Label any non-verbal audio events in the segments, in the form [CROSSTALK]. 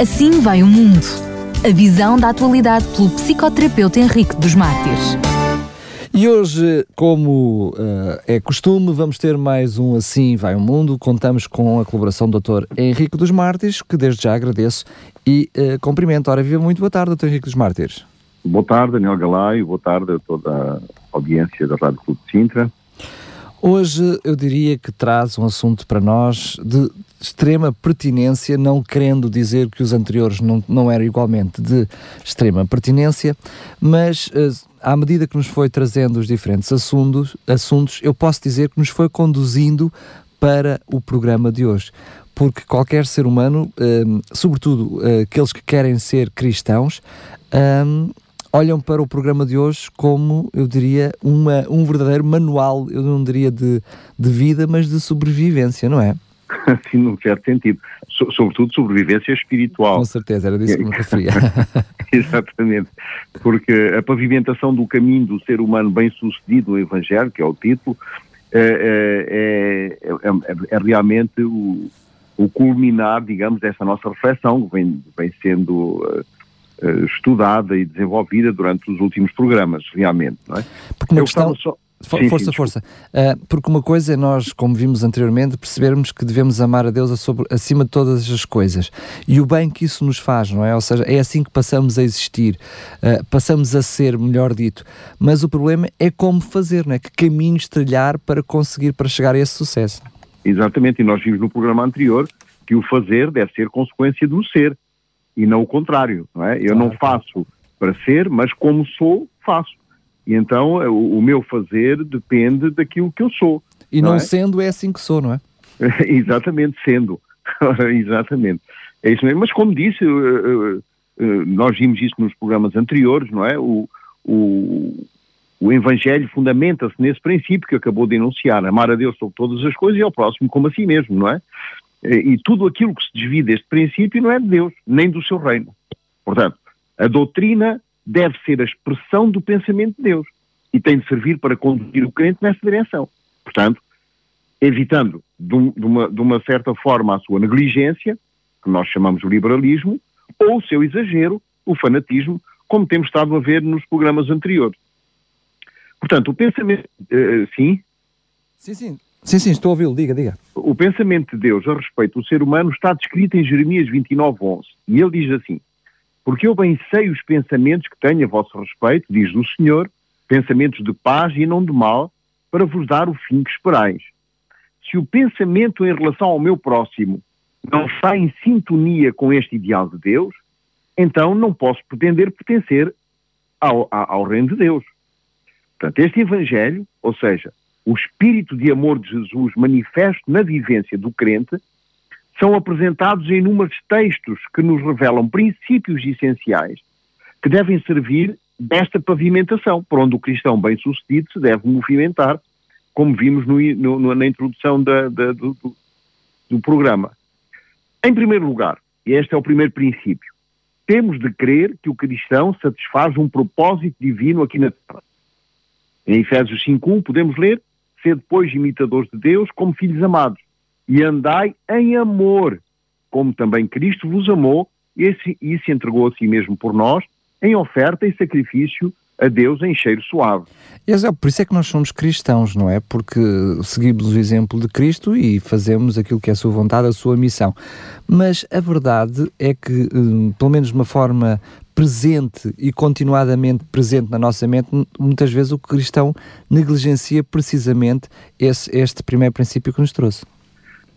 Assim vai o mundo. A visão da atualidade pelo psicoterapeuta Henrique dos Mártires. E hoje, como uh, é costume, vamos ter mais um Assim Vai o Mundo. Contamos com a colaboração do Dr. Henrique dos Mártires, que desde já agradeço e uh, cumprimento. Ora, viva muito boa tarde, Dr. Henrique dos Mártires. Boa tarde, Daniel Galaio. Boa tarde a toda a audiência da Rádio Clube de Sintra. Hoje eu diria que traz um assunto para nós de extrema pertinência, não querendo dizer que os anteriores não, não eram igualmente de extrema pertinência, mas uh, à medida que nos foi trazendo os diferentes assuntos, assuntos, eu posso dizer que nos foi conduzindo para o programa de hoje. Porque qualquer ser humano, uh, sobretudo uh, aqueles que querem ser cristãos, olham para o programa de hoje como, eu diria, uma, um verdadeiro manual, eu não diria de, de vida, mas de sobrevivência, não é? [LAUGHS] Sim, num certo sentido. So, sobretudo sobrevivência espiritual. Com certeza, era disso que me referia. [LAUGHS] Exatamente. Porque a pavimentação do caminho do ser humano bem-sucedido no Evangelho, que é o título, é, é, é, é realmente o, o, culminar, digamos, dessa nossa reflexão, que vem, vem sendo uh, estudada e desenvolvida durante os últimos programas, realmente. Não é? Porque uma Eu questão... Só... Sim, força, sim, força. Uh, porque uma coisa é nós, como vimos anteriormente, percebermos que devemos amar a Deus sobre, acima de todas as coisas. E o bem que isso nos faz, não é? Ou seja, é assim que passamos a existir, uh, passamos a ser, melhor dito. Mas o problema é como fazer, não é? Que caminhos trilhar para conseguir, para chegar a esse sucesso. Exatamente, e nós vimos no programa anterior que o fazer deve ser consequência do ser e não o contrário, não é? Eu claro. não faço para ser, mas como sou, faço. E então eh, o, o meu fazer depende daquilo que eu sou. E não, não é? sendo é assim que sou, não é? [LAUGHS] Exatamente, sendo. [LAUGHS] Exatamente. É isso mesmo. Mas como disse, uh, uh, nós vimos isso nos programas anteriores, não é? O, o, o Evangelho fundamenta-se nesse princípio que acabou de enunciar, amar a Deus sobre todas as coisas e ao próximo como a si mesmo, não é? E tudo aquilo que se desvia deste princípio não é de Deus, nem do seu reino. Portanto, a doutrina deve ser a expressão do pensamento de Deus e tem de servir para conduzir o crente nessa direção. Portanto, evitando de, uma, de uma certa forma a sua negligência, que nós chamamos de liberalismo, ou o seu exagero, o fanatismo, como temos estado a ver nos programas anteriores. Portanto, o pensamento. Uh, sim? Sim, sim. Sim, sim, estou a ouvi-lo. Diga, diga. O pensamento de Deus a respeito do ser humano está descrito em Jeremias 29, 11. E ele diz assim: porque eu bem sei os pensamentos que tenho a vosso respeito, diz o Senhor, pensamentos de paz e não de mal, para vos dar o fim que esperais. Se o pensamento em relação ao meu próximo não está em sintonia com este ideal de Deus, então não posso pretender pertencer ao, ao reino de Deus. Portanto, este Evangelho, ou seja, o espírito de amor de Jesus manifesto na vivência do crente, são apresentados em inúmeros textos que nos revelam princípios essenciais que devem servir desta pavimentação, por onde o cristão bem-sucedido se deve movimentar, como vimos no, no, na introdução da, da, do, do programa. Em primeiro lugar, e este é o primeiro princípio, temos de crer que o cristão satisfaz um propósito divino aqui na Terra. Em Efésios 5.1 podemos ler, ser depois imitadores de Deus como filhos amados e andai em amor, como também Cristo vos amou e se, e se entregou a si mesmo por nós, em oferta e sacrifício a Deus em cheiro suave. É, por isso é que nós somos cristãos, não é? Porque seguimos o exemplo de Cristo e fazemos aquilo que é a sua vontade, a sua missão. Mas a verdade é que, hum, pelo menos de uma forma presente e continuadamente presente na nossa mente, muitas vezes o cristão negligencia precisamente esse, este primeiro princípio que nos trouxe.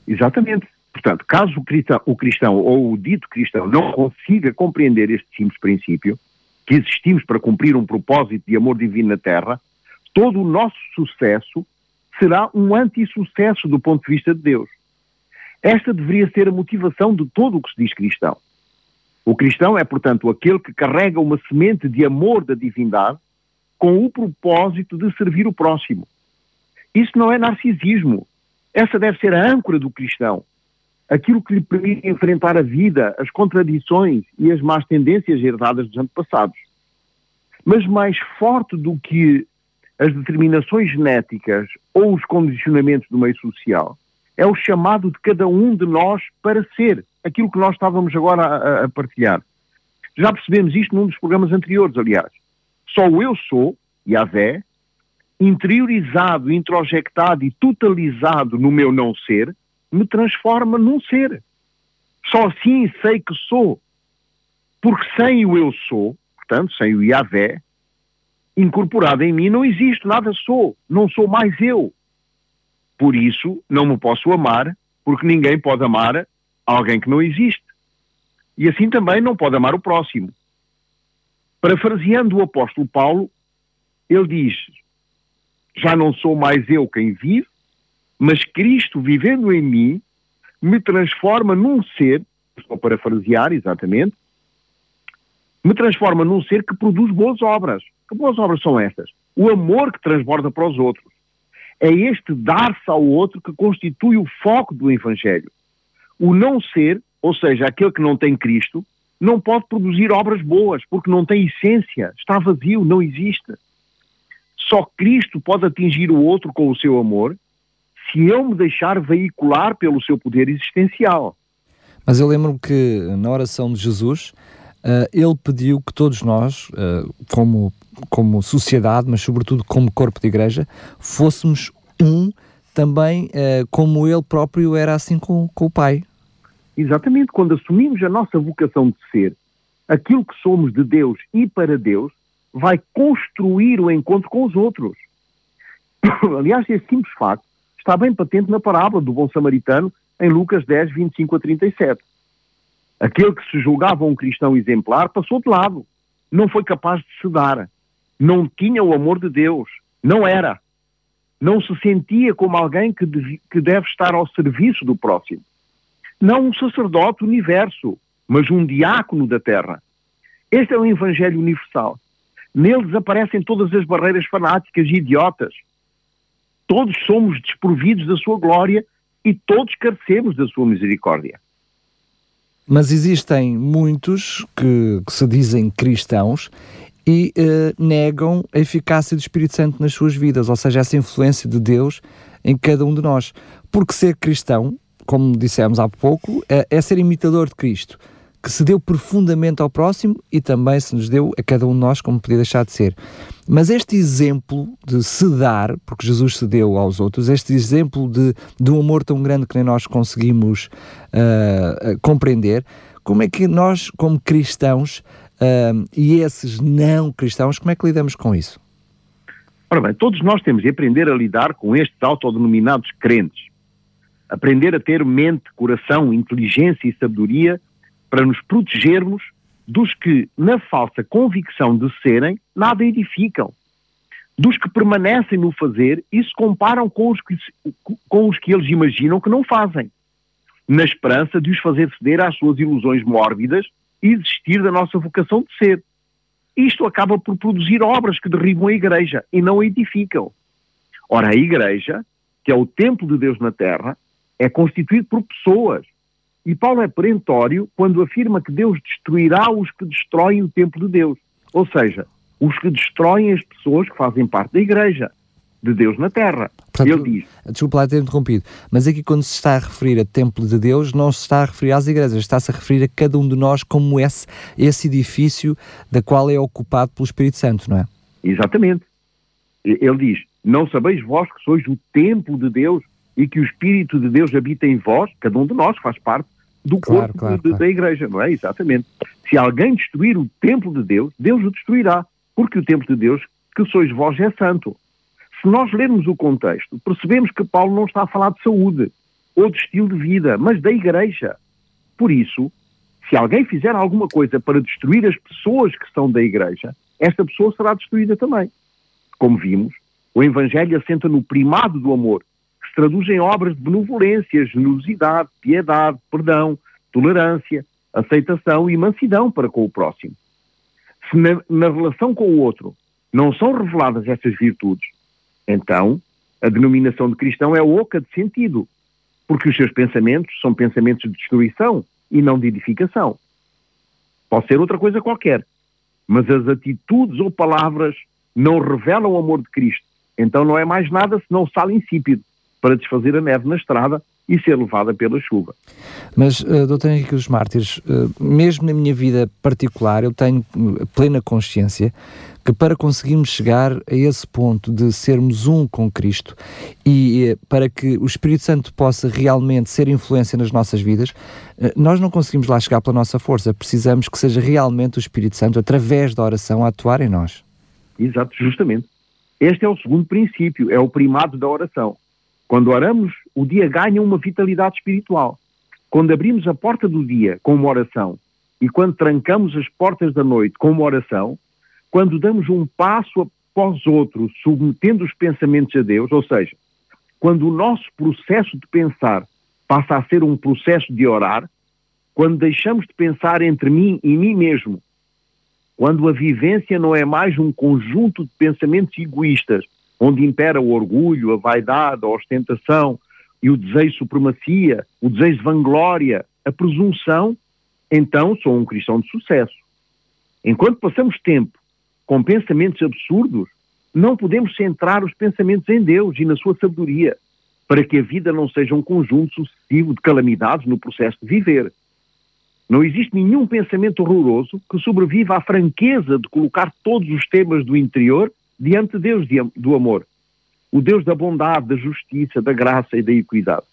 Exatamente. Portanto, caso o cristão, o cristão ou o dito cristão não consiga compreender este simples princípio, que existimos para cumprir um propósito de amor divino na Terra, todo o nosso sucesso será um anti-sucesso do ponto de vista de Deus. Esta deveria ser a motivação de todo o que se diz cristão. O cristão é, portanto, aquele que carrega uma semente de amor da divindade com o propósito de servir o próximo. Isso não é narcisismo, essa deve ser a âncora do cristão. Aquilo que lhe permite enfrentar a vida, as contradições e as más tendências herdadas dos antepassados. Mas mais forte do que as determinações genéticas ou os condicionamentos do meio social, é o chamado de cada um de nós para ser aquilo que nós estávamos agora a, a partilhar. Já percebemos isto num dos programas anteriores, aliás. Só o eu sou, Yahvé, interiorizado, introjectado e totalizado no meu não ser, me transforma num ser. Só assim sei que sou. Porque sem o eu sou, portanto, sem o Yahvé, incorporado em mim, não existe, nada sou. Não sou mais eu. Por isso, não me posso amar, porque ninguém pode amar alguém que não existe. E assim também não pode amar o próximo. Parafraseando o apóstolo Paulo, ele diz: Já não sou mais eu quem vive, mas Cristo vivendo em mim me transforma num ser, estou a parafrasear exatamente, me transforma num ser que produz boas obras. Que boas obras são estas? O amor que transborda para os outros. É este dar-se ao outro que constitui o foco do Evangelho. O não ser, ou seja, aquele que não tem Cristo, não pode produzir obras boas, porque não tem essência, está vazio, não existe. Só Cristo pode atingir o outro com o seu amor se eu me deixar veicular pelo seu poder existencial. Mas eu lembro que na oração de Jesus, uh, ele pediu que todos nós, uh, como, como sociedade, mas sobretudo como corpo de igreja, fôssemos um também uh, como ele próprio era assim com, com o Pai. Exatamente, quando assumimos a nossa vocação de ser, aquilo que somos de Deus e para Deus, vai construir o encontro com os outros. [COUGHS] Aliás, esse simples facto está bem patente na parábola do bom samaritano em Lucas 10, 25 a 37. Aquele que se julgava um cristão exemplar passou de lado, não foi capaz de se dar, não tinha o amor de Deus, não era, não se sentia como alguém que deve, que deve estar ao serviço do próximo. Não um sacerdote universo, mas um diácono da terra. Este é o Evangelho universal. Nele desaparecem todas as barreiras fanáticas e idiotas. Todos somos desprovidos da sua glória e todos carecemos da sua misericórdia. Mas existem muitos que, que se dizem cristãos e uh, negam a eficácia do Espírito Santo nas suas vidas, ou seja, essa influência de Deus em cada um de nós. Porque ser cristão, como dissemos há pouco, é, é ser imitador de Cristo que se deu profundamente ao próximo e também se nos deu a cada um de nós, como podia deixar de ser. Mas este exemplo de se dar, porque Jesus se deu aos outros, este exemplo de, de um amor tão grande que nem nós conseguimos uh, compreender, como é que nós, como cristãos, uh, e esses não cristãos, como é que lidamos com isso? Ora bem, todos nós temos de aprender a lidar com estes autodenominados crentes. Aprender a ter mente, coração, inteligência e sabedoria para nos protegermos dos que, na falsa convicção de serem, nada edificam, dos que permanecem no fazer e se comparam com os que, com os que eles imaginam que não fazem, na esperança de os fazer ceder às suas ilusões mórbidas e desistir da nossa vocação de ser. Isto acaba por produzir obras que derribam a igreja e não a edificam. Ora, a igreja, que é o templo de Deus na terra, é constituído por pessoas, e Paulo é perentório quando afirma que Deus destruirá os que destroem o templo de Deus. Ou seja, os que destroem as pessoas que fazem parte da igreja de Deus na terra. Portanto, Ele diz. Desculpa lá ter interrompido, mas aqui quando se está a referir a templo de Deus, não se está a referir às igrejas, está-se a referir a cada um de nós como esse, esse edifício da qual é ocupado pelo Espírito Santo, não é? Exatamente. Ele diz: Não sabeis vós que sois o templo de Deus e que o Espírito de Deus habita em vós, cada um de nós faz parte do claro, corpo claro, de, claro. da igreja, não é? Exatamente. Se alguém destruir o templo de Deus, Deus o destruirá, porque o templo de Deus, que sois vós, é santo. Se nós lermos o contexto, percebemos que Paulo não está a falar de saúde ou de estilo de vida, mas da igreja. Por isso, se alguém fizer alguma coisa para destruir as pessoas que são da igreja, esta pessoa será destruída também. Como vimos, o Evangelho assenta no primado do amor, se traduz em obras de benevolência, generosidade, piedade, perdão, tolerância, aceitação e mansidão para com o próximo. Se na, na relação com o outro não são reveladas essas virtudes, então a denominação de cristão é oca de sentido, porque os seus pensamentos são pensamentos de destruição e não de edificação. Pode ser outra coisa qualquer, mas as atitudes ou palavras não revelam o amor de Cristo. Então não é mais nada senão sal insípido para desfazer a neve na estrada e ser levada pela chuva. Mas, uh, Dr. Henrique dos Mártires, uh, mesmo na minha vida particular, eu tenho plena consciência que para conseguirmos chegar a esse ponto de sermos um com Cristo e uh, para que o Espírito Santo possa realmente ser influência nas nossas vidas, nós não conseguimos lá chegar pela nossa força, precisamos que seja realmente o Espírito Santo, através da oração, a atuar em nós. Exato, justamente. Este é o segundo princípio, é o primado da oração. Quando oramos, o dia ganha uma vitalidade espiritual. Quando abrimos a porta do dia com uma oração e quando trancamos as portas da noite com uma oração, quando damos um passo após outro, submetendo os pensamentos a Deus, ou seja, quando o nosso processo de pensar passa a ser um processo de orar, quando deixamos de pensar entre mim e mim mesmo, quando a vivência não é mais um conjunto de pensamentos egoístas, onde impera o orgulho, a vaidade, a ostentação e o desejo de supremacia, o desejo de vanglória, a presunção, então sou um cristão de sucesso. Enquanto passamos tempo com pensamentos absurdos, não podemos centrar os pensamentos em Deus e na sua sabedoria, para que a vida não seja um conjunto sucessivo de calamidades no processo de viver. Não existe nenhum pensamento horroroso que sobreviva à franqueza de colocar todos os temas do interior diante de Deus do amor, o Deus da bondade, da justiça, da graça e da equidade.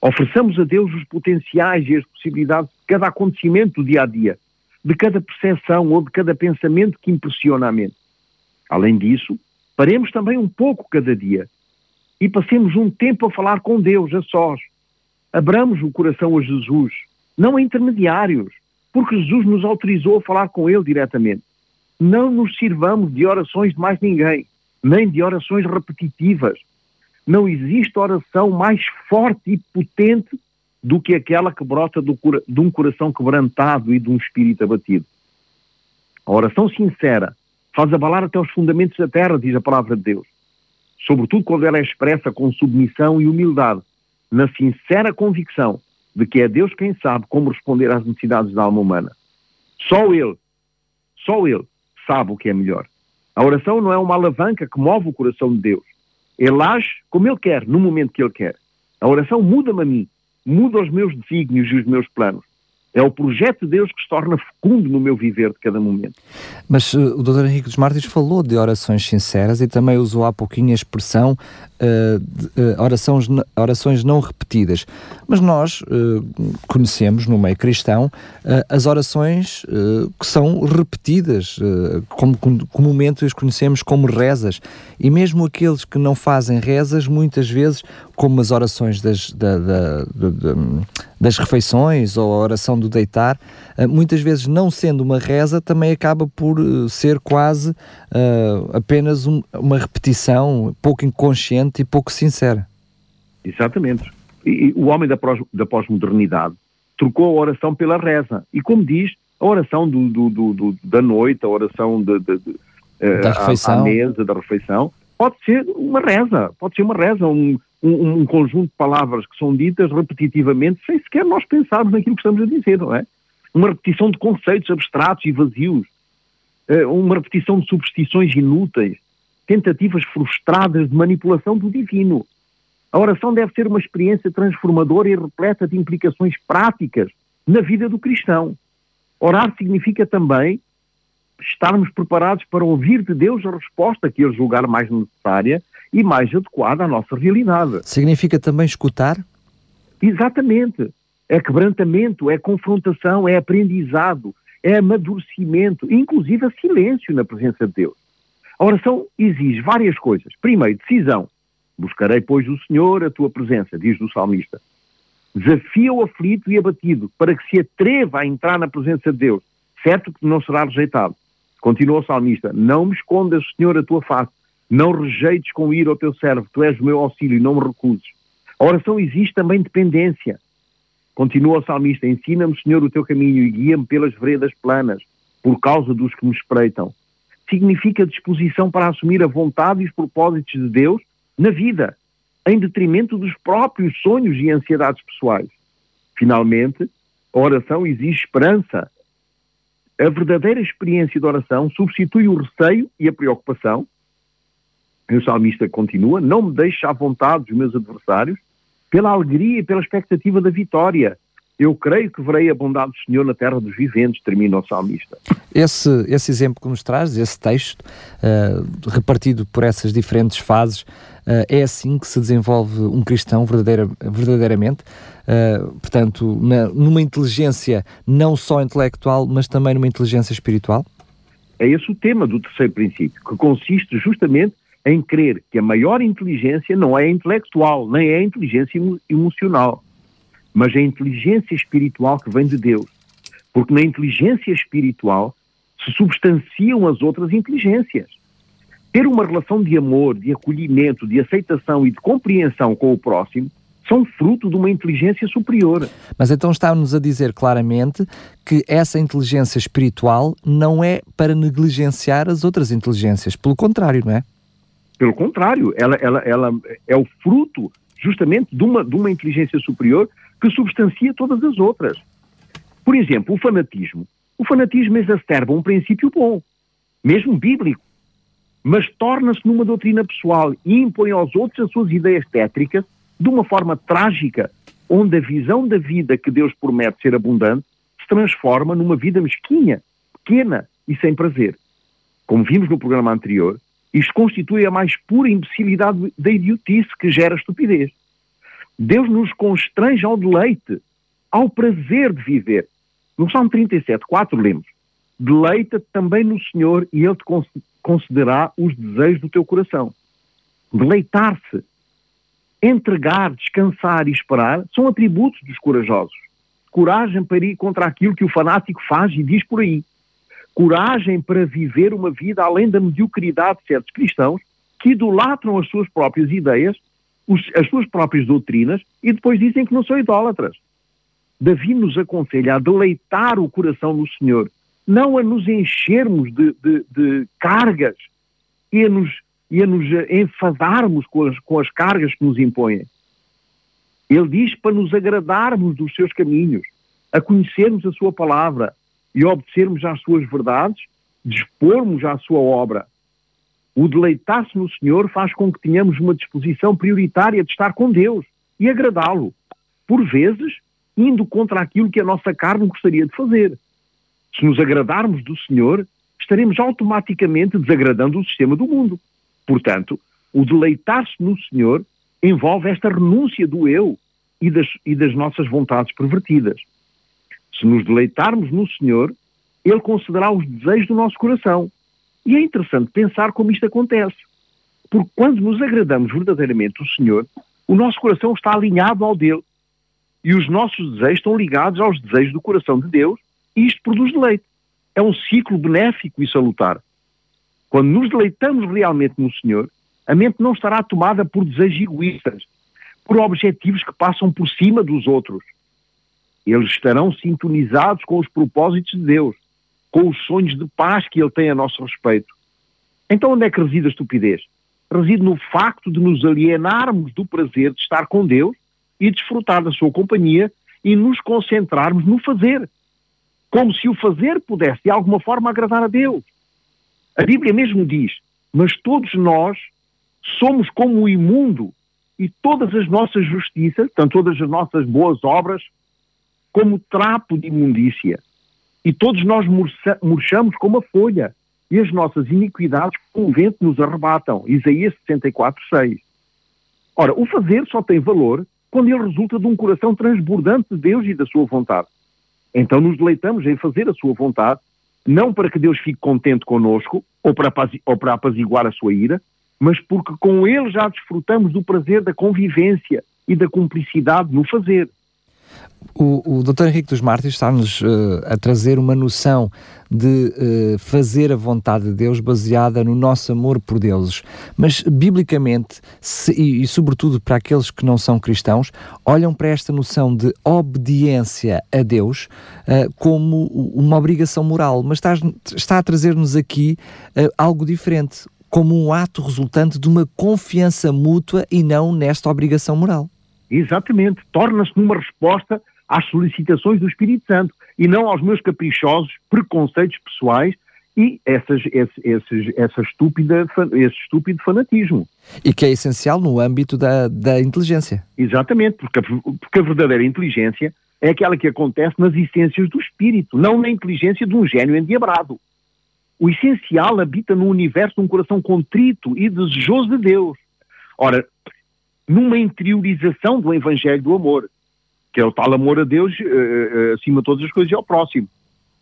Ofereçamos a Deus os potenciais e as possibilidades de cada acontecimento do dia a dia, de cada percepção ou de cada pensamento que impressiona a mente. Além disso, paremos também um pouco cada dia e passemos um tempo a falar com Deus a sós. Abramos o coração a Jesus, não a intermediários, porque Jesus nos autorizou a falar com Ele diretamente não nos sirvamos de orações de mais ninguém, nem de orações repetitivas. Não existe oração mais forte e potente do que aquela que brota do, de um coração quebrantado e de um espírito abatido. A oração sincera faz abalar até os fundamentos da terra, diz a palavra de Deus. Sobretudo quando ela é expressa com submissão e humildade, na sincera convicção de que é Deus quem sabe como responder às necessidades da alma humana. Só Ele, só Ele sabe o que é melhor. A oração não é uma alavanca que move o coração de Deus. Ele age como Ele quer, no momento que Ele quer. A oração muda-me a mim, muda os meus desígnios e os meus planos. É o projeto de Deus que se torna fecundo no meu viver de cada momento. Mas uh, o Dr. Henrique dos Mártires falou de orações sinceras e também usou há pouquinho a expressão uh, de, uh, orações, orações não repetidas. Mas nós conhecemos no meio cristão as orações que são repetidas, como comumente as conhecemos como rezas. E mesmo aqueles que não fazem rezas, muitas vezes, como as orações das, da, da, da, das refeições ou a oração do deitar, uh, muitas vezes não sendo uma reza, também acaba por uh, ser quase uh, apenas um, uma repetição pouco inconsciente e pouco sincera. Exatamente. E, e o homem da, da pós-modernidade trocou a oração pela reza. E como diz, a oração do, do, do, do da noite, a oração de, de, de, da refeição. À, à mesa, da refeição, pode ser uma reza, pode ser uma reza, um, um, um, conjunto de palavras que são ditas repetitivamente sem sequer nós pensarmos naquilo que estamos a dizer, não é? Uma repetição de conceitos abstratos e vazios, eh, uma repetição de superstições inúteis, tentativas frustradas de manipulação do divino. A oração deve ser uma experiência transformadora e repleta de implicações práticas na vida do cristão. Orar significa também estarmos preparados para ouvir de Deus a resposta que ele julgar mais necessária e mais adequada à nossa realidade. Significa também escutar? Exatamente. É quebrantamento, é confrontação, é aprendizado, é amadurecimento, inclusive silêncio na presença de Deus. A oração exige várias coisas. Primeiro, decisão. Buscarei, pois, o Senhor a tua presença, diz o salmista. Desafia o aflito e abatido para que se atreva a entrar na presença de Deus, certo que não será rejeitado. Continua o salmista: Não me escondas, Senhor, a tua face, não rejeites com ira o teu servo, tu és o meu auxílio, não me recuses. A oração existe também dependência. Continua o salmista, ensina-me, Senhor, o teu caminho e guia-me pelas veredas planas, por causa dos que me espreitam. Significa disposição para assumir a vontade e os propósitos de Deus na vida, em detrimento dos próprios sonhos e ansiedades pessoais. Finalmente, a oração exige esperança. A verdadeira experiência de oração substitui o receio e a preocupação, e o salmista continua: Não me deixes à vontade dos meus adversários, pela alegria e pela expectativa da vitória. Eu creio que verei a bondade do Senhor na terra dos viventes, termina o salmista. Esse, esse exemplo que nos traz, esse texto, uh, repartido por essas diferentes fases, uh, é assim que se desenvolve um cristão verdadeira, verdadeiramente. Uh, portanto, na, numa inteligência não só intelectual, mas também numa inteligência espiritual? É esse o tema do terceiro princípio, que consiste justamente em crer que a maior inteligência não é intelectual, nem é inteligência emocional, mas é a inteligência espiritual que vem de Deus. Porque na inteligência espiritual se substanciam as outras inteligências. Ter uma relação de amor, de acolhimento, de aceitação e de compreensão com o próximo são fruto de uma inteligência superior. Mas então está-nos a dizer claramente que essa inteligência espiritual não é para negligenciar as outras inteligências, pelo contrário, não é? Pelo contrário, ela, ela, ela é o fruto justamente de uma, de uma inteligência superior que substancia todas as outras. Por exemplo, o fanatismo. O fanatismo exacerba um princípio bom, mesmo bíblico, mas torna-se numa doutrina pessoal e impõe aos outros as suas ideias tétricas de uma forma trágica, onde a visão da vida que Deus promete ser abundante se transforma numa vida mesquinha, pequena e sem prazer. Como vimos no programa anterior, isto constitui a mais pura imbecilidade da idiotice que gera estupidez. Deus nos constrange ao deleite, ao prazer de viver. No Salmo 37, 4 lemos: Deleita-te também no Senhor e Ele te concederá os desejos do teu coração. Deleitar-se entregar, descansar e esperar são atributos dos corajosos. Coragem para ir contra aquilo que o fanático faz e diz por aí. Coragem para viver uma vida além da mediocridade de certos cristãos que idolatram as suas próprias ideias, as suas próprias doutrinas e depois dizem que não são idólatras. Davi nos aconselha a deleitar o coração no Senhor, não a nos enchermos de, de, de cargas e a nos e a nos enfadarmos com as, com as cargas que nos impõem. Ele diz para nos agradarmos dos seus caminhos, a conhecermos a sua palavra e obedecermos às suas verdades, dispormos à sua obra. O deleitar-se no Senhor faz com que tenhamos uma disposição prioritária de estar com Deus e agradá-lo, por vezes indo contra aquilo que a nossa carne gostaria de fazer. Se nos agradarmos do Senhor, estaremos automaticamente desagradando o sistema do mundo. Portanto, o deleitar-se no Senhor envolve esta renúncia do eu e das, e das nossas vontades pervertidas. Se nos deleitarmos no Senhor, Ele concederá os desejos do nosso coração. E é interessante pensar como isto acontece. Porque quando nos agradamos verdadeiramente do Senhor, o nosso coração está alinhado ao dele. E os nossos desejos estão ligados aos desejos do coração de Deus, e isto produz deleite. É um ciclo benéfico e salutar. Quando nos deleitamos realmente no Senhor, a mente não estará tomada por desejos egoístas, por objetivos que passam por cima dos outros. Eles estarão sintonizados com os propósitos de Deus, com os sonhos de paz que Ele tem a nosso respeito. Então, onde é que reside a estupidez? Reside no facto de nos alienarmos do prazer de estar com Deus e desfrutar da Sua companhia e nos concentrarmos no fazer, como se o fazer pudesse de alguma forma agradar a Deus. A Bíblia mesmo diz: Mas todos nós somos como o imundo e todas as nossas justiças, portanto, todas as nossas boas obras, como trapo de imundícia. E todos nós murchamos como a folha, e as nossas iniquidades com o vento nos arrebatam. Isaías 64, 6. Ora, o fazer só tem valor quando ele resulta de um coração transbordante de Deus e da sua vontade. Então nos deleitamos em fazer a sua vontade não para que Deus fique contente conosco ou para, ou para apaziguar a sua ira, mas porque com Ele já desfrutamos do prazer da convivência e da cumplicidade no fazer. O, o Dr. Henrique dos Mártires está-nos uh, a trazer uma noção de uh, fazer a vontade de Deus baseada no nosso amor por Deus. Mas, biblicamente, se, e, e, sobretudo para aqueles que não são cristãos, olham para esta noção de obediência a Deus uh, como uma obrigação moral. Mas está, está a trazer-nos aqui algo diferente, como um ato resultante de uma confiança mútua e não nesta obrigação moral. Exatamente. Torna-se numa resposta às solicitações do Espírito Santo e não aos meus caprichosos preconceitos pessoais e essas, esse, esses, essa estúpida, esse estúpido fanatismo. E que é essencial no âmbito da, da inteligência. Exatamente, porque a, porque a verdadeira inteligência é aquela que acontece nas essências do espírito, não na inteligência de um gênio endiabrado. O essencial habita no universo de um coração contrito e desejoso de Deus. Ora, numa interiorização do Evangelho do amor, que é o tal amor a Deus uh, acima de todas as coisas e ao próximo.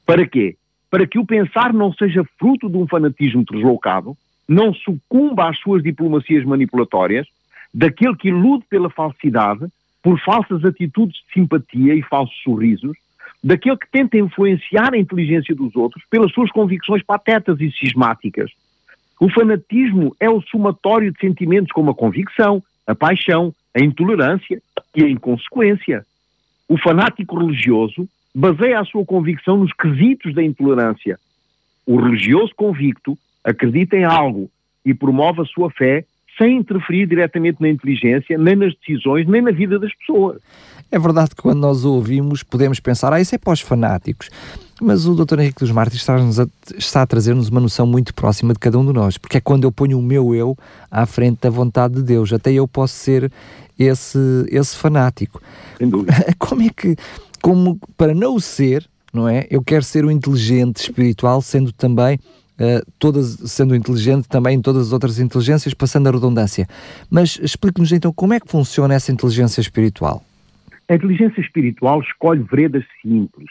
Para quê? Para que o pensar não seja fruto de um fanatismo deslocado, não sucumba às suas diplomacias manipulatórias, daquele que ilude pela falsidade, por falsas atitudes de simpatia e falsos sorrisos, daquele que tenta influenciar a inteligência dos outros pelas suas convicções patetas e cismáticas. O fanatismo é o somatório de sentimentos como a convicção, a paixão, a intolerância e a inconsequência. O fanático religioso baseia a sua convicção nos quesitos da intolerância. O religioso convicto acredita em algo e promove a sua fé sem interferir diretamente na inteligência, nem nas decisões, nem na vida das pessoas. É verdade que quando nós ouvimos podemos pensar, ah, isso é para os fanáticos. Mas o Dr. Henrique dos Mártires está, a, está a trazer-nos uma noção muito próxima de cada um de nós, porque é quando eu ponho o meu eu à frente da vontade de Deus, até eu posso ser esse, esse fanático. Sem dúvida. [LAUGHS] Como é que, como para não o ser, não é? Eu quero ser o inteligente espiritual, sendo também Uh, todas, sendo inteligente também em todas as outras inteligências, passando a redundância. Mas explique-nos então como é que funciona essa inteligência espiritual. A inteligência espiritual escolhe veredas simples,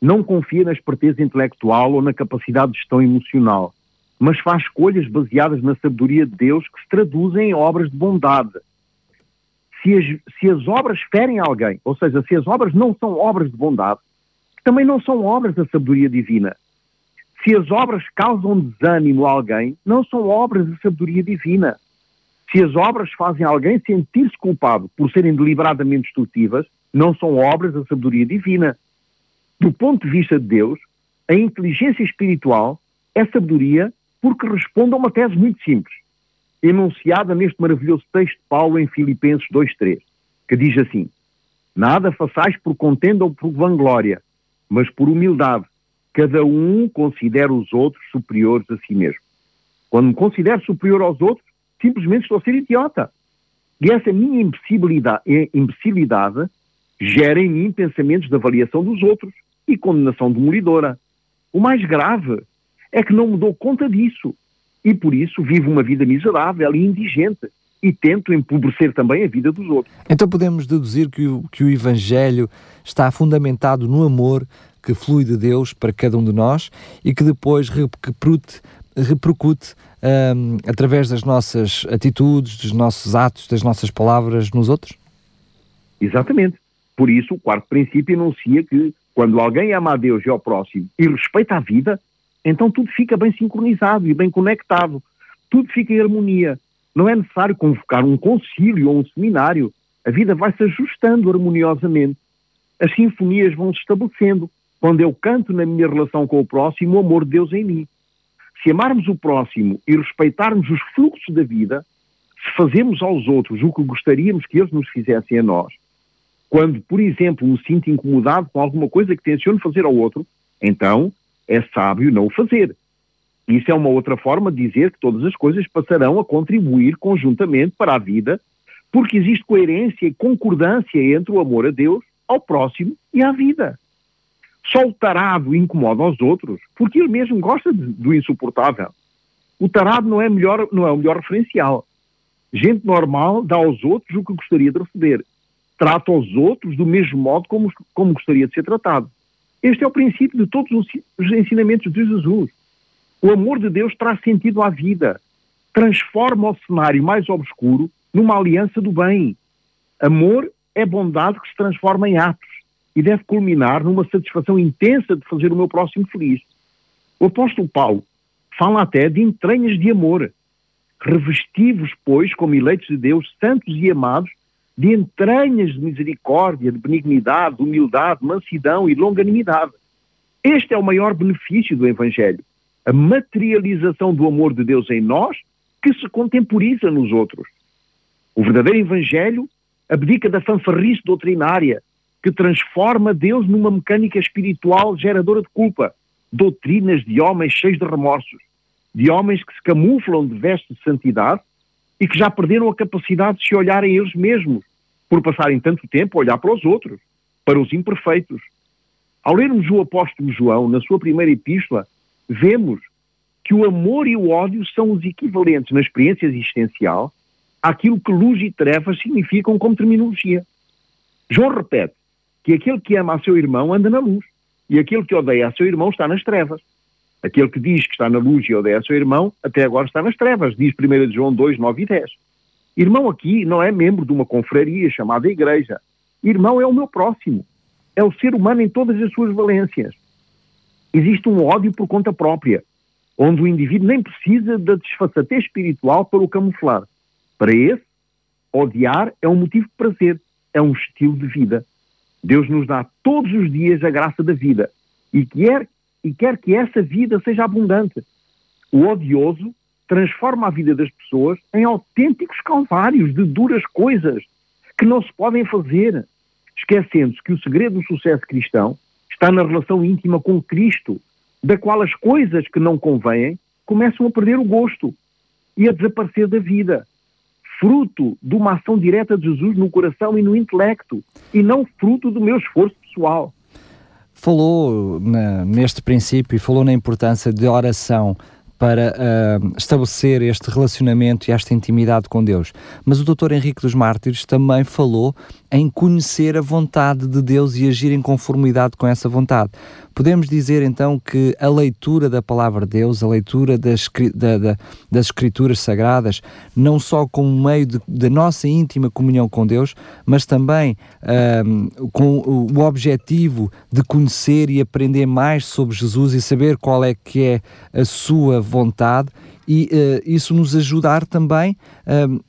não confia na esperteza intelectual ou na capacidade de gestão emocional, mas faz escolhas baseadas na sabedoria de Deus que se traduzem em obras de bondade. Se as, se as obras ferem alguém, ou seja, se as obras não são obras de bondade, também não são obras da sabedoria divina. Se as obras causam desânimo a alguém, não são obras da sabedoria divina. Se as obras fazem alguém sentir-se culpado por serem deliberadamente destrutivas, não são obras da sabedoria divina. Do ponto de vista de Deus, a inteligência espiritual é sabedoria porque responde a uma tese muito simples, enunciada neste maravilhoso texto de Paulo em Filipenses 2.3, que diz assim, Nada façais por contenda ou por vanglória, mas por humildade. Cada um considera os outros superiores a si mesmo. Quando me considero superior aos outros, simplesmente estou a ser idiota. E essa minha imbecilidade, imbecilidade gera em mim pensamentos de avaliação dos outros e condenação demolidora. O mais grave é que não me dou conta disso e por isso vivo uma vida miserável e indigente e tento empobrecer também a vida dos outros. Então podemos deduzir que o, que o Evangelho está fundamentado no amor que flui de Deus para cada um de nós e que depois repercute, repercute um, através das nossas atitudes, dos nossos atos, das nossas palavras nos outros? Exatamente. Por isso, o quarto princípio enuncia que quando alguém ama a Deus e ao próximo e respeita a vida, então tudo fica bem sincronizado e bem conectado. Tudo fica em harmonia. Não é necessário convocar um concílio ou um seminário. A vida vai se ajustando harmoniosamente. As sinfonias vão se estabelecendo. Quando eu canto na minha relação com o próximo, o amor de Deus em mim. Se amarmos o próximo e respeitarmos os fluxos da vida, se fazemos aos outros o que gostaríamos que eles nos fizessem a nós, quando, por exemplo, me sinto incomodado com alguma coisa que tenciono fazer ao outro, então é sábio não o fazer. Isso é uma outra forma de dizer que todas as coisas passarão a contribuir conjuntamente para a vida, porque existe coerência e concordância entre o amor a Deus, ao próximo e à vida. Só o tarado incomoda aos outros porque ele mesmo gosta de, do insuportável. O tarado não é, melhor, não é o melhor referencial. Gente normal dá aos outros o que gostaria de receber trata os outros do mesmo modo como, como gostaria de ser tratado. Este é o princípio de todos os ensinamentos de Jesus. O amor de Deus traz sentido à vida, transforma o cenário mais obscuro numa aliança do bem. Amor é bondade que se transforma em atos e deve culminar numa satisfação intensa de fazer o meu próximo feliz. O apóstolo Paulo fala até de entranhas de amor. Revestivos, pois, como eleitos de Deus, santos e amados, de entranhas de misericórdia, de benignidade, de humildade, mansidão e longanimidade. Este é o maior benefício do Evangelho, a materialização do amor de Deus em nós que se contemporiza nos outros. O verdadeiro Evangelho abdica da fanfarrice doutrinária que transforma Deus numa mecânica espiritual geradora de culpa, doutrinas de homens cheios de remorsos, de homens que se camuflam de vestes de santidade e que já perderam a capacidade de se olharem eles mesmos, por passarem tanto tempo a olhar para os outros, para os imperfeitos. Ao lermos o apóstolo João, na sua primeira epístola, vemos que o amor e o ódio são os equivalentes na experiência existencial àquilo que luz e trevas significam como terminologia. João repete que aquele que ama a seu irmão anda na luz e aquele que odeia a seu irmão está nas trevas. Aquele que diz que está na luz e odeia seu irmão, até agora está nas trevas, diz 1 João 2, 9 e 10. Irmão aqui não é membro de uma confraria chamada igreja. Irmão é o meu próximo. É o ser humano em todas as suas valências. Existe um ódio por conta própria, onde o indivíduo nem precisa da desfaçatez espiritual para o camuflar. Para esse, odiar é um motivo de prazer, é um estilo de vida. Deus nos dá todos os dias a graça da vida e quer, e quer que essa vida seja abundante. O odioso transforma a vida das pessoas em autênticos calvários de duras coisas que não se podem fazer, esquecendo-se que o segredo do sucesso cristão está na relação íntima com Cristo, da qual as coisas que não convêm começam a perder o gosto e a desaparecer da vida. Fruto de uma ação direta de Jesus no coração e no intelecto, e não fruto do meu esforço pessoal. Falou na, neste princípio e falou na importância de oração para uh, estabelecer este relacionamento e esta intimidade com Deus. Mas o Dr. Henrique dos Mártires também falou em conhecer a vontade de Deus e agir em conformidade com essa vontade. Podemos dizer então que a leitura da palavra de Deus, a leitura das, da, da, das Escrituras Sagradas, não só como meio da nossa íntima comunhão com Deus, mas também um, com o, objetivo de conhecer e aprender mais sobre Jesus e saber qual é que é a sua vontade, e uh, isso nos ajudar também. Um,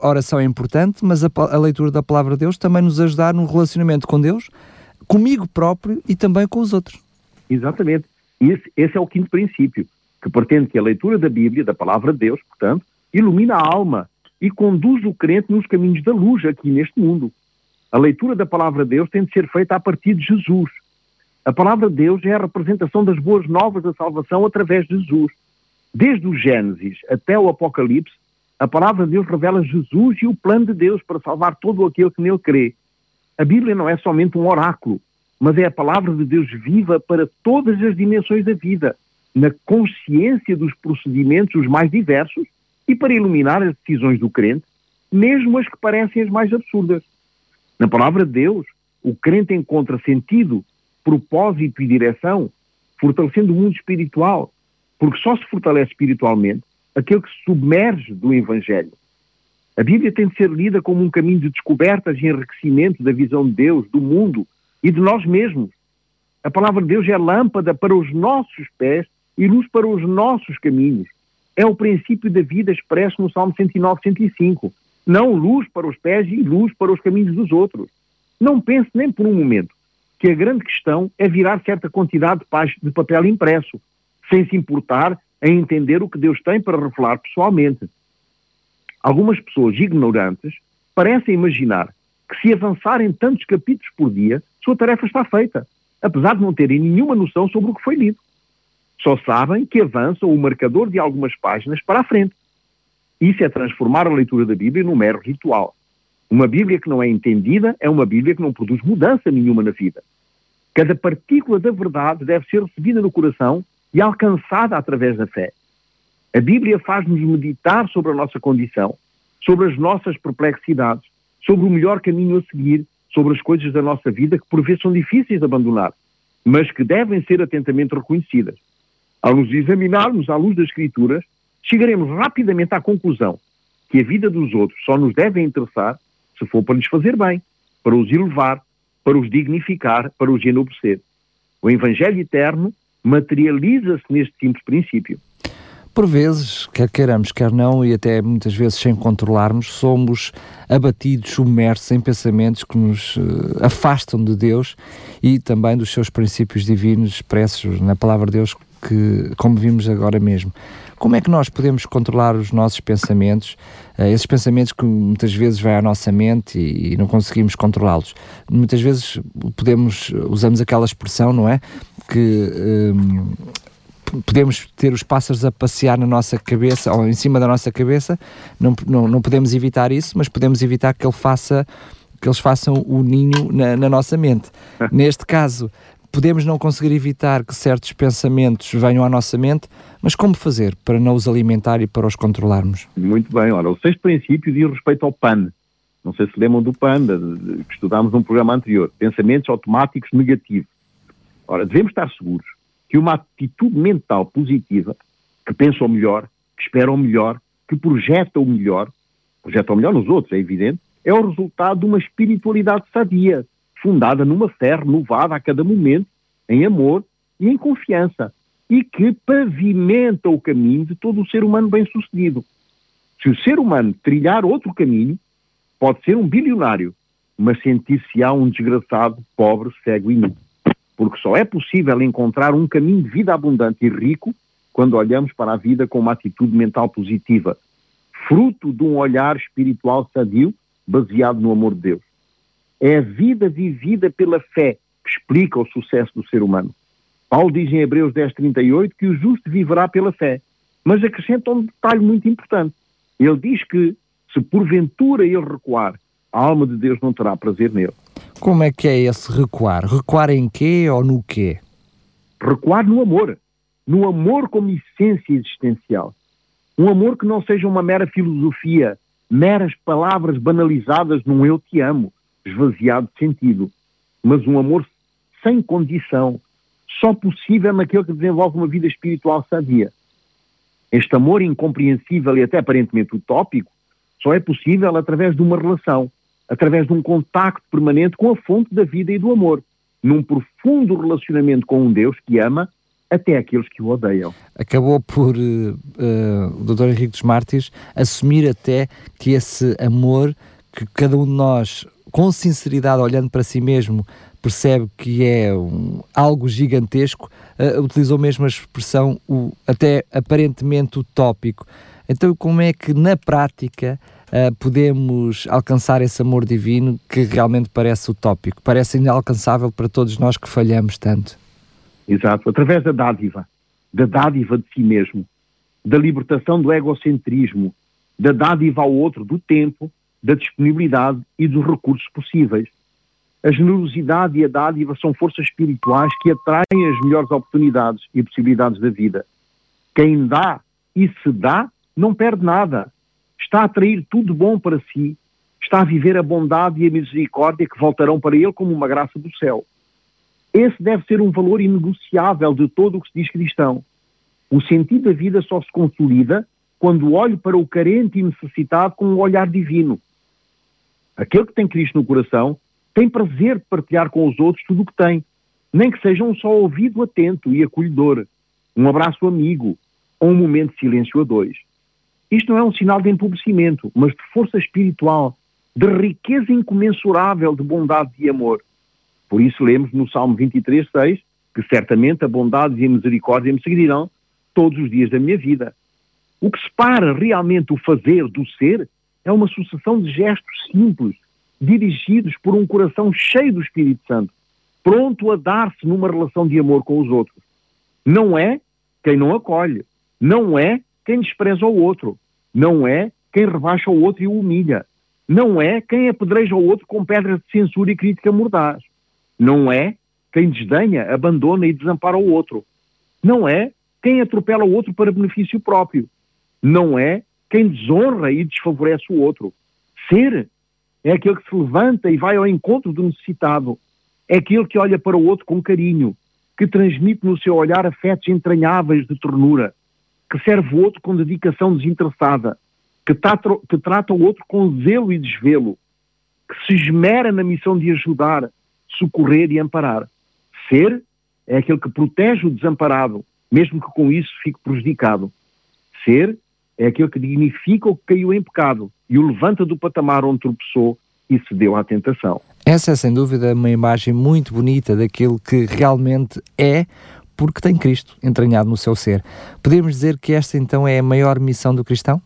a oração é importante, mas a, a leitura da palavra de Deus também nos ajudar no relacionamento com Deus comigo próprio e também com os outros. Exatamente. Esse, esse é o quinto princípio, que pretende que a leitura da Bíblia, da palavra de Deus, portanto, ilumina a alma e conduz o crente nos caminhos da luz aqui neste mundo. A leitura da palavra de Deus tem de ser feita a partir de Jesus. A palavra de Deus é a representação das boas novas da salvação através de Jesus. Desde o Gênesis até o Apocalipse, a palavra de Deus revela Jesus e o plano de Deus para salvar todo aquele que nele crê. A Bíblia não é somente um oráculo, mas é a palavra de Deus viva para todas as dimensões da vida, na consciência dos procedimentos os mais diversos e para iluminar as decisões do crente, mesmo as que parecem as mais absurdas. Na palavra de Deus, o crente encontra sentido, propósito e direção, fortalecendo o mundo espiritual, porque só se fortalece espiritualmente aquele que se submerge do Evangelho. A Bíblia tem de ser lida como um caminho de descobertas e enriquecimento da visão de Deus, do mundo e de nós mesmos. A palavra de Deus é lâmpada para os nossos pés e luz para os nossos caminhos. É o princípio da vida expresso no Salmo 109, 105. Não luz para os pés e luz para os caminhos dos outros. Não pense nem por um momento que a grande questão é virar certa quantidade de papel impresso, sem se importar em entender o que Deus tem para revelar pessoalmente. Algumas pessoas ignorantes parecem imaginar que se avançarem tantos capítulos por dia, sua tarefa está feita, apesar de não terem nenhuma noção sobre o que foi lido. Só sabem que avançam o marcador de algumas páginas para a frente. Isso é transformar a leitura da Bíblia num mero ritual. Uma Bíblia que não é entendida é uma Bíblia que não produz mudança nenhuma na vida. Cada partícula da verdade deve ser recebida no coração e alcançada através da fé. A Bíblia faz-nos meditar sobre a nossa condição, sobre as nossas perplexidades, sobre o melhor caminho a seguir, sobre as coisas da nossa vida que por vezes são difíceis de abandonar, mas que devem ser atentamente reconhecidas. Ao nos examinarmos à luz das Escrituras, chegaremos rapidamente à conclusão que a vida dos outros só nos deve interessar se for para lhes fazer bem, para os elevar, para os dignificar, para os enobrecer. O Evangelho eterno materializa-se neste simples princípio. Por vezes, quer queiramos, quer não, e até muitas vezes sem controlarmos, somos abatidos, submersos em pensamentos que nos uh, afastam de Deus e também dos seus princípios divinos expressos na palavra de Deus, que, como vimos agora mesmo. Como é que nós podemos controlar os nossos pensamentos, uh, esses pensamentos que muitas vezes vêm à nossa mente e, não conseguimos controlá-los? Muitas vezes podemos, usamos aquela expressão, não é? Que um, podemos ter os pássaros a passear na nossa cabeça ou em cima da nossa cabeça, não, não, não podemos evitar isso, mas podemos evitar que ele faça que eles façam o ninho na, na nossa mente. [LAUGHS] Neste caso, podemos não conseguir evitar que certos pensamentos venham à nossa mente, mas como fazer para não os alimentar e para os controlarmos? Muito bem, ora, o sexto princípio diz respeito ao PAN. Não sei se lembram do PAN, que estudámos num programa anterior. Pensamentos automáticos negativos. Ora, devemos estar seguros que uma atitude mental positiva, que pensa o melhor, que espera o melhor, que projeta o melhor, projeta o melhor nos outros, é evidente, é o resultado de uma espiritualidade sadia, fundada numa fé renovada a cada momento, em amor e em confiança, e que pavimenta o caminho de todo o ser humano bem-sucedido. Se o ser humano trilhar outro caminho, pode ser um bilionário, mas sentir-se-á um desgraçado, pobre, cego e nu porque só é possível encontrar um caminho de vida abundante e rico quando olhamos para a vida com uma atitude mental positiva, fruto de um olhar espiritual sadio baseado no amor de Deus. É a vida vivida pela fé que explica o sucesso do ser humano. Paulo diz em Hebreus 10:38 que o justo viverá pela fé, mas acrescenta um detalhe muito importante. Ele diz que se porventura ele recuar, a alma de Deus não terá prazer nele. Como é que é esse recuar? Recuar em quê ou no quê? Recuar no amor. No amor como essência existencial. Um amor que não seja uma mera filosofia, meras palavras banalizadas num eu te amo, esvaziado de sentido, mas um amor sem condição, só possível naquele que desenvolve uma vida espiritual sadia. Este amor incompreensível e até aparentemente utópico só é possível através de uma relação, através de um contacto permanente com a fonte da vida e do amor, num profundo relacionamento com um Deus que ama até aqueles que o odeiam. Acabou por uh, uh, o Dr. Henrique dos Mártires assumir até que esse amor que cada um de nós, com sinceridade, olhando para si mesmo, percebe que é um, algo gigantesco, uh, utilizou mesmo a expressão o, até aparentemente utópico. Então, como é que na prática uh, podemos alcançar esse amor divino que realmente parece utópico, parece inalcançável para todos nós que falhamos tanto. Exato, através da dádiva, da dádiva de si mesmo, da libertação do egocentrismo, da dádiva ao outro do tempo, da disponibilidade e dos recursos possíveis. A generosidade e a dádiva são forças espirituais que atraem as melhores oportunidades e possibilidades da vida. Quem dá e se dá não perde nada está a atrair tudo bom para si, está a viver a bondade e a misericórdia que voltarão para ele como uma graça do céu. Esse deve ser um valor inegociável de todo o que se diz cristão. O sentido da vida só se consolida quando olho para o carente e necessitado com um olhar divino. Aquele que tem Cristo no coração tem prazer de partilhar com os outros tudo o que tem, nem que seja um só ouvido atento e acolhedor, um abraço amigo ou um momento de silêncio a dois. Isto não é um sinal de empobrecimento, mas de força espiritual, de riqueza incomensurável de bondade e amor. Por isso lemos no Salmo 23, 6, que certamente a bondade e a misericórdia me seguirão todos os dias da minha vida. O que separa realmente o fazer do ser é uma sucessão de gestos simples, dirigidos por um coração cheio do Espírito Santo, pronto a dar-se numa relação de amor com os outros. Não é quem não acolhe, não é quem despreza o outro, não é quem rebaixa o outro e o humilha. Não é quem apedreja o outro com pedras de censura e crítica mordaz. Não é quem desdenha, abandona e desampara o outro. Não é quem atropela o outro para benefício próprio. Não é quem desonra e desfavorece o outro. Ser é aquele que se levanta e vai ao encontro do necessitado. É aquele que olha para o outro com carinho, que transmite no seu olhar afetos entranháveis de ternura, que serve o outro com dedicação desinteressada, que, trata, que trata o outro com zelo e desvelo, que se esmera na missão de ajudar, socorrer e amparar. Ser é aquele que protege o desamparado, mesmo que com isso fique prejudicado. Ser é aquele que dignifica o que caiu em pecado e o levanta do patamar onde tropeçou e cedeu à tentação. Essa é sem dúvida uma imagem muito bonita daquilo que realmente é porque tem Cristo entranhado no seu ser. Podemos dizer que esta então é a maior missão do cristão?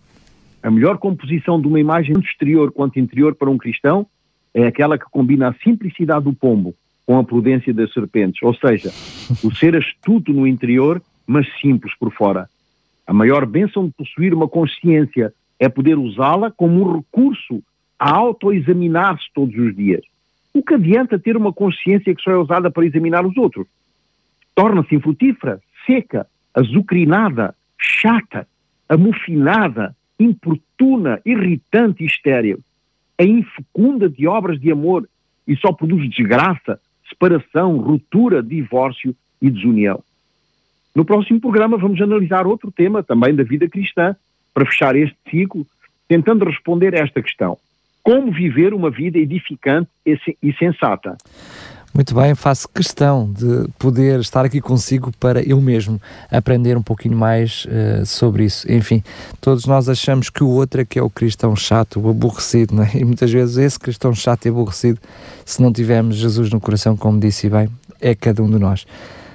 A melhor composição de uma imagem tanto exterior quanto interior para um cristão é aquela que combina a simplicidade do pombo com a prudência das serpentes, ou seja, o ser astuto no interior, mas simples por fora. A maior bênção de possuir uma consciência é poder usá-la como um recurso a autoexaminar-se todos os dias. O que adianta ter uma consciência que só é usada para examinar os outros? Torna-se infrutífera, seca, azucrinada, chata, amofinada, importuna, irritante e estéril. É infecunda de obras de amor e só produz desgraça, separação, ruptura, divórcio e desunião. No próximo programa vamos analisar outro tema também da vida cristã para fechar este ciclo, tentando responder a esta questão: como viver uma vida edificante e sensata? Muito bem, faço questão de poder estar aqui consigo para eu mesmo aprender um pouquinho mais uh, sobre isso. Enfim, todos nós achamos que o outro é que é o cristão chato, o aborrecido, não é? E muitas vezes esse cristão chato e aborrecido, se não tivermos Jesus no coração, como disse bem, é cada um de nós.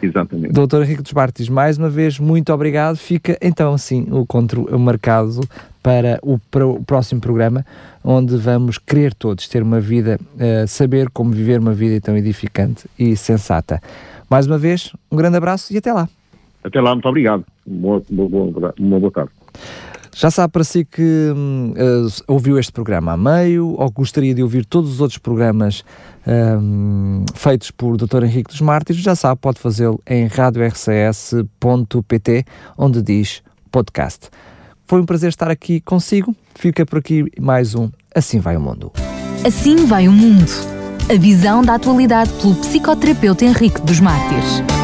Exatamente. Doutor Henrique dos Martins, mais uma vez, muito obrigado. Fica então assim o encontro marcado para o, para o próximo programa, onde vamos querer todos ter uma vida, uh, saber como viver uma vida tão edificante e sensata. Mais uma vez, um grande abraço e até lá. Até lá, muito obrigado. Uma boa, uma boa tarde. Já sabe para si que uh, ouviu este programa a meio ou gostaria de ouvir todos os outros programas um, feitos por Dr. Henrique dos Mártires, já sabe, pode fazê-lo em radiorcs.pt, onde diz podcast. Foi um prazer estar aqui consigo. Fica por aqui mais um Assim Vai o Mundo. Assim vai o mundo. A visão da atualidade pelo psicoterapeuta Henrique dos Mártires.